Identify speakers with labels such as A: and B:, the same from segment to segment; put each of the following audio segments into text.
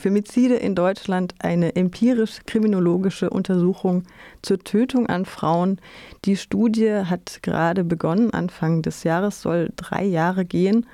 A: Femizide in Deutschland eine empirisch-kriminologische Untersuchung zur Tötung an Frauen. Die Studie hat gerade begonnen, Anfang des Jahres, soll drei Jahre gehen.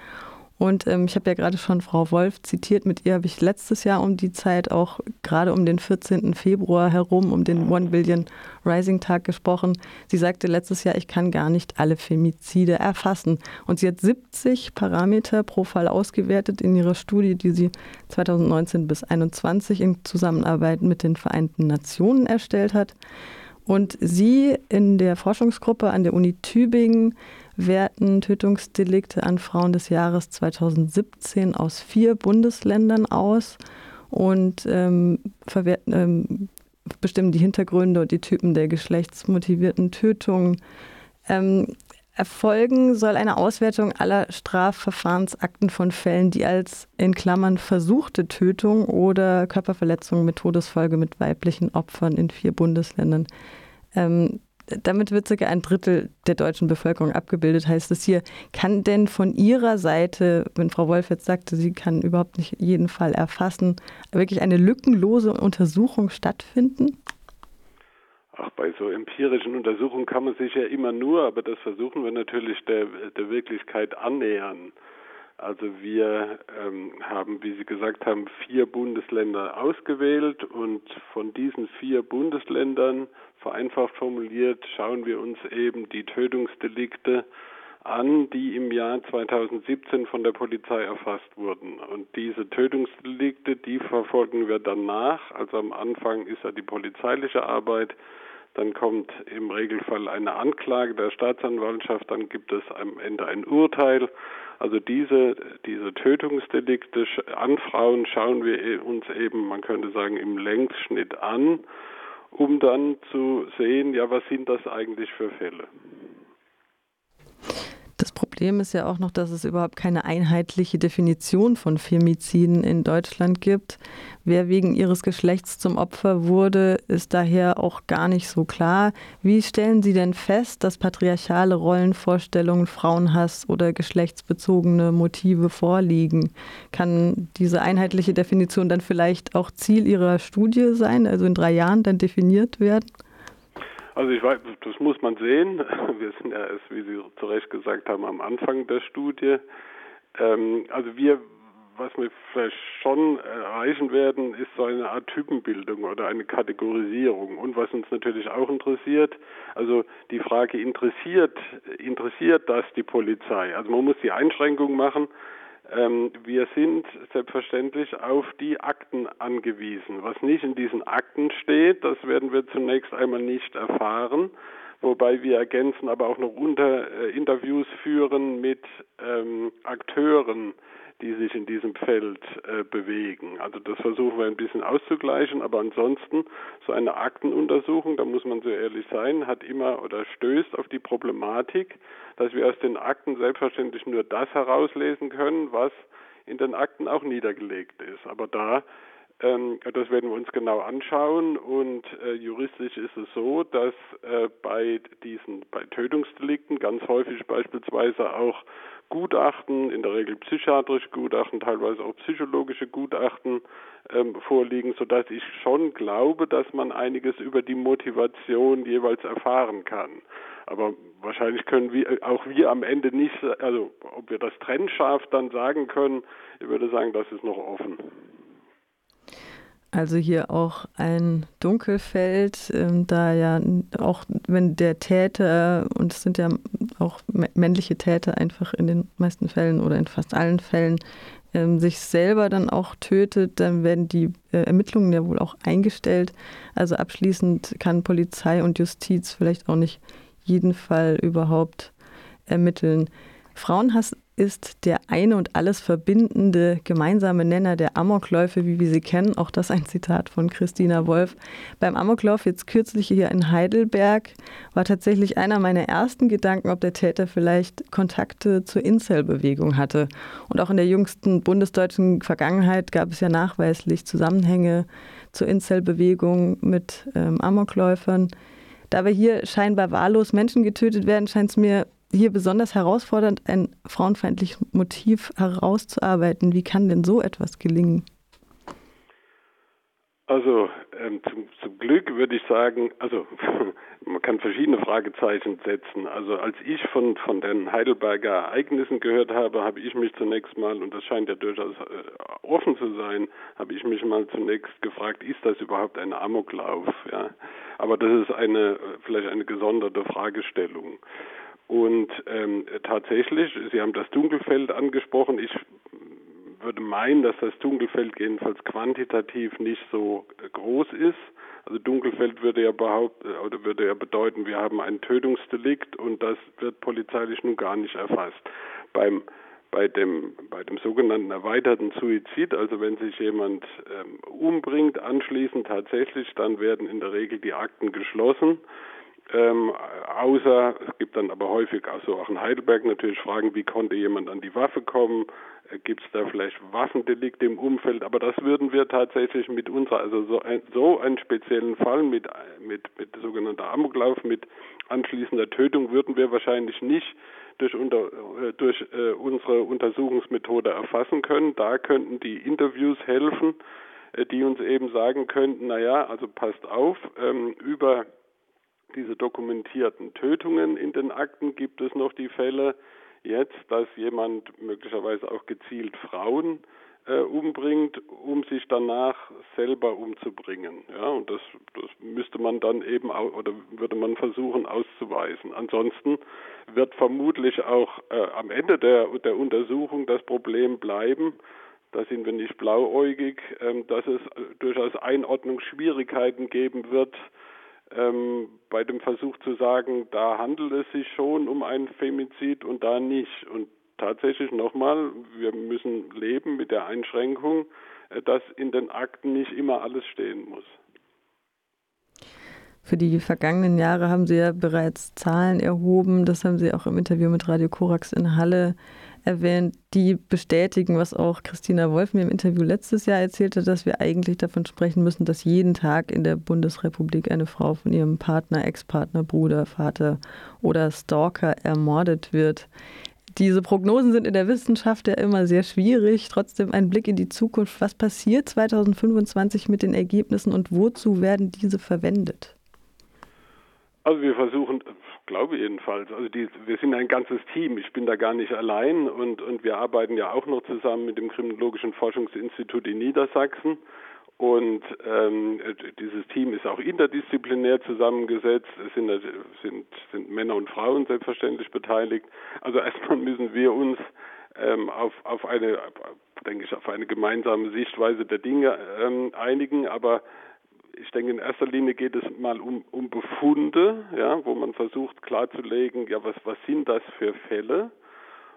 A: Und ähm, ich habe ja gerade schon Frau Wolf zitiert, mit ihr habe ich letztes Jahr um die Zeit auch gerade um den 14. Februar herum, um den One Billion Rising Tag gesprochen. Sie sagte letztes Jahr, ich kann gar nicht alle Femizide erfassen. Und sie hat 70 Parameter pro Fall ausgewertet in ihrer Studie, die sie 2019 bis 2021 in Zusammenarbeit mit den Vereinten Nationen erstellt hat. Und sie in der Forschungsgruppe an der Uni Tübingen werten Tötungsdelikte an Frauen des Jahres 2017 aus vier Bundesländern aus und ähm, ähm, bestimmen die Hintergründe und die Typen der geschlechtsmotivierten Tötungen. Ähm, erfolgen soll eine Auswertung aller Strafverfahrensakten von Fällen, die als in Klammern versuchte Tötung oder Körperverletzung mit Todesfolge mit weiblichen Opfern in vier Bundesländern ähm, damit wird circa ein Drittel der deutschen Bevölkerung abgebildet, heißt es hier. Kann denn von Ihrer Seite, wenn Frau Wolf jetzt sagte, sie kann überhaupt nicht jeden Fall erfassen, wirklich eine lückenlose Untersuchung stattfinden?
B: Ach, bei so empirischen Untersuchungen kann man sich ja immer nur, aber das versuchen wir natürlich der, der Wirklichkeit annähern. Also wir ähm, haben, wie Sie gesagt haben, vier Bundesländer ausgewählt und von diesen vier Bundesländern, vereinfacht formuliert, schauen wir uns eben die Tötungsdelikte an, die im Jahr 2017 von der Polizei erfasst wurden. Und diese Tötungsdelikte, die verfolgen wir dann nach. Also am Anfang ist ja die polizeiliche Arbeit, dann kommt im Regelfall eine Anklage der Staatsanwaltschaft, dann gibt es am Ende ein Urteil also diese, diese Tötungsdelikte an Frauen schauen wir e, uns eben, man könnte sagen, im Längsschnitt an, um dann zu sehen, ja, was sind das eigentlich für Fälle.
A: Das Problem ist ja auch noch, dass es überhaupt keine einheitliche Definition von Femiziden in Deutschland gibt. Wer wegen ihres Geschlechts zum Opfer wurde, ist daher auch gar nicht so klar. Wie stellen Sie denn fest, dass patriarchale Rollenvorstellungen, Frauenhass oder geschlechtsbezogene Motive vorliegen? Kann diese einheitliche Definition dann vielleicht auch Ziel Ihrer Studie sein, also in drei Jahren dann definiert werden?
B: Also ich weiß, das muss man sehen. Wir sind ja erst, wie Sie zu Recht gesagt haben, am Anfang der Studie. Ähm, also wir, was wir vielleicht schon erreichen werden, ist so eine Art Typenbildung oder eine Kategorisierung. Und was uns natürlich auch interessiert, also die Frage interessiert, interessiert das die Polizei? Also man muss die Einschränkung machen, wir sind selbstverständlich auf die Akten angewiesen. Was nicht in diesen Akten steht, das werden wir zunächst einmal nicht erfahren, wobei wir ergänzen aber auch noch unter äh, Interviews führen mit ähm, Akteuren, die sich in diesem Feld äh, bewegen. Also das versuchen wir ein bisschen auszugleichen, aber ansonsten so eine Aktenuntersuchung, da muss man so ehrlich sein, hat immer oder stößt auf die Problematik, dass wir aus den Akten selbstverständlich nur das herauslesen können, was in den Akten auch niedergelegt ist. Aber da das werden wir uns genau anschauen und äh, juristisch ist es so, dass äh, bei diesen bei Tötungsdelikten ganz häufig beispielsweise auch Gutachten, in der Regel psychiatrische Gutachten, teilweise auch psychologische Gutachten ähm, vorliegen, sodass ich schon glaube, dass man einiges über die Motivation jeweils erfahren kann. Aber wahrscheinlich können wir auch wir am Ende nicht, also ob wir das trennscharf dann sagen können, ich würde sagen, das ist noch offen.
A: Also hier auch ein Dunkelfeld, ähm, da ja auch wenn der Täter, und es sind ja auch männliche Täter einfach in den meisten Fällen oder in fast allen Fällen, ähm, sich selber dann auch tötet, dann werden die äh, Ermittlungen ja wohl auch eingestellt. Also abschließend kann Polizei und Justiz vielleicht auch nicht jeden Fall überhaupt ermitteln. Frauenhass ist der eine und alles verbindende gemeinsame Nenner der Amokläufe, wie wir sie kennen. Auch das ein Zitat von Christina Wolf. Beim Amoklauf jetzt kürzlich hier in Heidelberg war tatsächlich einer meiner ersten Gedanken, ob der Täter vielleicht Kontakte zur Incel-Bewegung hatte. Und auch in der jüngsten bundesdeutschen Vergangenheit gab es ja nachweislich Zusammenhänge zur Incel-Bewegung mit ähm, Amokläufern. Da wir hier scheinbar wahllos Menschen getötet werden, scheint es mir hier besonders herausfordernd, ein frauenfeindliches Motiv herauszuarbeiten. Wie kann denn so etwas gelingen?
B: Also ähm, zum, zum Glück würde ich sagen, also man kann verschiedene Fragezeichen setzen. Also als ich von, von den Heidelberger Ereignissen gehört habe, habe ich mich zunächst mal, und das scheint ja durchaus äh, offen zu sein, habe ich mich mal zunächst gefragt, ist das überhaupt ein Amoklauf? Ja? Aber das ist eine vielleicht eine gesonderte Fragestellung. Und ähm, tatsächlich, Sie haben das Dunkelfeld angesprochen. Ich würde meinen, dass das Dunkelfeld jedenfalls quantitativ nicht so groß ist. Also Dunkelfeld würde ja behaupten oder würde ja bedeuten, wir haben ein Tötungsdelikt und das wird polizeilich nun gar nicht erfasst. Beim bei dem, bei dem sogenannten erweiterten Suizid, also wenn sich jemand ähm, umbringt, anschließend tatsächlich, dann werden in der Regel die Akten geschlossen. Ähm, außer, es gibt dann aber häufig, also auch in Heidelberg natürlich Fragen, wie konnte jemand an die Waffe kommen, äh, gibt es da vielleicht Waffendelikte im Umfeld, aber das würden wir tatsächlich mit unserer, also so, ein, so einen speziellen Fall mit, mit, mit sogenannter Amoklauf, mit anschließender Tötung würden wir wahrscheinlich nicht durch, unter, äh, durch äh, unsere Untersuchungsmethode erfassen können. Da könnten die Interviews helfen, äh, die uns eben sagen könnten, naja, also passt auf, ähm, über diese dokumentierten Tötungen in den Akten gibt es noch die Fälle jetzt, dass jemand möglicherweise auch gezielt Frauen äh, umbringt, um sich danach selber umzubringen. Ja, und das, das müsste man dann eben auch, oder würde man versuchen auszuweisen. Ansonsten wird vermutlich auch äh, am Ende der, der Untersuchung das Problem bleiben, da sind wir nicht blauäugig, äh, dass es durchaus Einordnungsschwierigkeiten geben wird, ähm, bei dem Versuch zu sagen, da handelt es sich schon um einen Femizid und da nicht. Und tatsächlich nochmal, wir müssen leben mit der Einschränkung, äh, dass in den Akten nicht immer alles stehen muss.
A: Für die vergangenen Jahre haben Sie ja bereits Zahlen erhoben. Das haben Sie auch im Interview mit Radio Korax in Halle erwähnt, die bestätigen, was auch Christina Wolf mir im Interview letztes Jahr erzählte, dass wir eigentlich davon sprechen müssen, dass jeden Tag in der Bundesrepublik eine Frau von ihrem Partner, Ex-Partner, Bruder, Vater oder Stalker ermordet wird. Diese Prognosen sind in der Wissenschaft ja immer sehr schwierig. Trotzdem ein Blick in die Zukunft. Was passiert 2025 mit den Ergebnissen und wozu werden diese verwendet?
B: Also wir versuchen, glaube jedenfalls. Also die, wir sind ein ganzes Team. Ich bin da gar nicht allein und, und wir arbeiten ja auch noch zusammen mit dem Kriminologischen Forschungsinstitut in Niedersachsen. Und ähm, dieses Team ist auch interdisziplinär zusammengesetzt. Es sind, sind, sind Männer und Frauen selbstverständlich beteiligt. Also erstmal müssen wir uns ähm, auf, auf eine, denke ich, auf eine gemeinsame Sichtweise der Dinge ähm, einigen. Aber ich denke, in erster Linie geht es mal um, um Befunde, ja, wo man versucht klarzulegen, ja, was, was sind das für Fälle?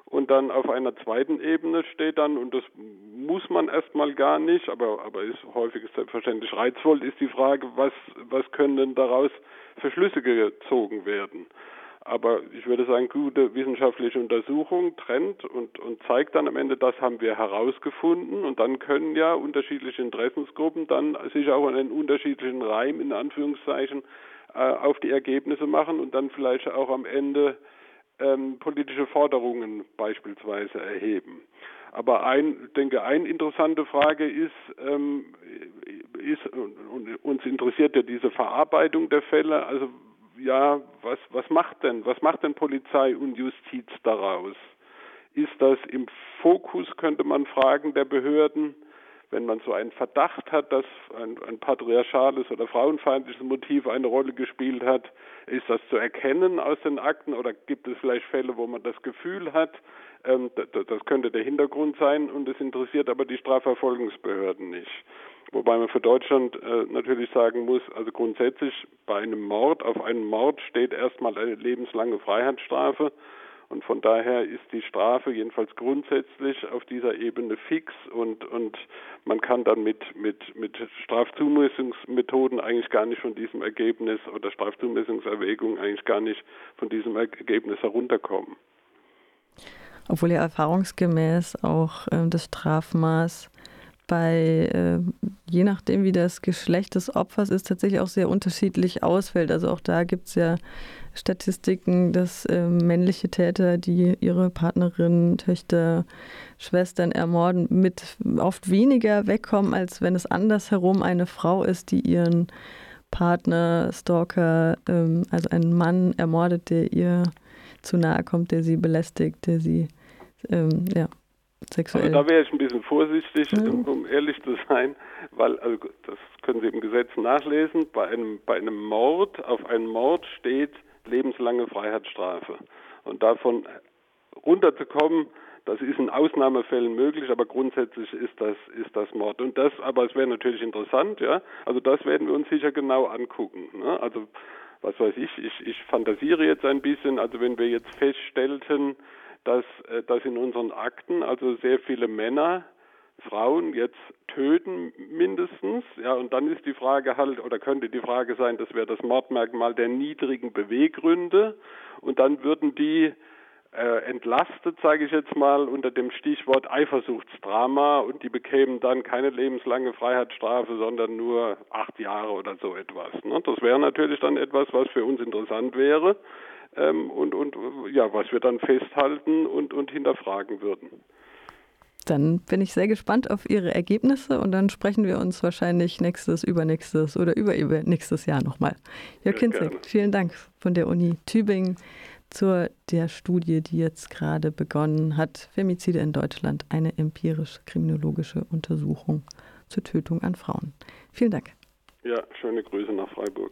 B: Und dann auf einer zweiten Ebene steht dann, und das muss man erstmal gar nicht, aber, aber ist häufig selbstverständlich reizvoll, ist die Frage, was, was können denn daraus für Schlüsse gezogen werden? Aber ich würde sagen, gute wissenschaftliche Untersuchung trennt und, und zeigt dann am Ende, das haben wir herausgefunden. Und dann können ja unterschiedliche Interessensgruppen dann sich auch einen unterschiedlichen Reim in Anführungszeichen äh, auf die Ergebnisse machen und dann vielleicht auch am Ende ähm, politische Forderungen beispielsweise erheben. Aber ein, denke, eine interessante Frage ist, ähm, ist und uns interessiert ja diese Verarbeitung der Fälle. Also ja, was, was macht denn, was macht denn Polizei und Justiz daraus? Ist das im Fokus, könnte man fragen, der Behörden, wenn man so einen Verdacht hat, dass ein, ein patriarchales oder frauenfeindliches Motiv eine Rolle gespielt hat, ist das zu erkennen aus den Akten oder gibt es vielleicht Fälle, wo man das Gefühl hat, ähm, das könnte der Hintergrund sein und es interessiert aber die Strafverfolgungsbehörden nicht. Wobei man für Deutschland äh, natürlich sagen muss, also grundsätzlich bei einem Mord, auf einen Mord steht erstmal eine lebenslange Freiheitsstrafe. Und von daher ist die Strafe jedenfalls grundsätzlich auf dieser Ebene fix und, und man kann dann mit, mit, mit Strafzumessungsmethoden eigentlich gar nicht von diesem Ergebnis oder Strafzumessungserwägungen eigentlich gar nicht von diesem Ergebnis herunterkommen.
A: Obwohl ja erfahrungsgemäß auch äh, das Strafmaß bei äh, je nachdem, wie das Geschlecht des Opfers ist, tatsächlich auch sehr unterschiedlich ausfällt. Also auch da gibt es ja Statistiken, dass äh, männliche Täter, die ihre Partnerin, Töchter, Schwestern ermorden, mit oft weniger wegkommen, als wenn es andersherum eine Frau ist, die ihren Partner, Stalker, ähm, also einen Mann ermordet, der ihr zu nahe kommt, der sie belästigt, der sie ähm, ja, sexuell.
B: Also da wäre ich ein bisschen vorsichtig, ja. um ehrlich zu sein, weil, also das können Sie im Gesetz nachlesen, bei einem, bei einem Mord, auf einen Mord steht lebenslange Freiheitsstrafe. Und davon runterzukommen, das ist in Ausnahmefällen möglich, aber grundsätzlich ist das, ist das Mord. Und das, aber es wäre natürlich interessant, ja. Also das werden wir uns sicher genau angucken. Ne? Also was weiß ich, ich, ich fantasiere jetzt ein bisschen, also wenn wir jetzt feststellten, dass, äh, dass in unseren Akten also sehr viele Männer Frauen jetzt töten mindestens, ja, und dann ist die Frage halt, oder könnte die Frage sein, das wäre das Mordmerkmal der niedrigen Beweggründe, und dann würden die äh, entlastet, sage ich jetzt mal, unter dem Stichwort Eifersuchtsdrama und die bekämen dann keine lebenslange Freiheitsstrafe, sondern nur acht Jahre oder so etwas. Ne? Das wäre natürlich dann etwas, was für uns interessant wäre ähm, und, und ja, was wir dann festhalten und, und hinterfragen würden.
A: Dann bin ich sehr gespannt auf Ihre Ergebnisse und dann sprechen wir uns wahrscheinlich nächstes, übernächstes oder übernächstes Jahr nochmal. Jörg Kinzig, vielen Dank von der Uni Tübingen zur der Studie, die jetzt gerade begonnen hat, Femizide in Deutschland, eine empirisch-kriminologische Untersuchung zur Tötung an Frauen. Vielen Dank.
B: Ja, schöne Grüße nach Freiburg.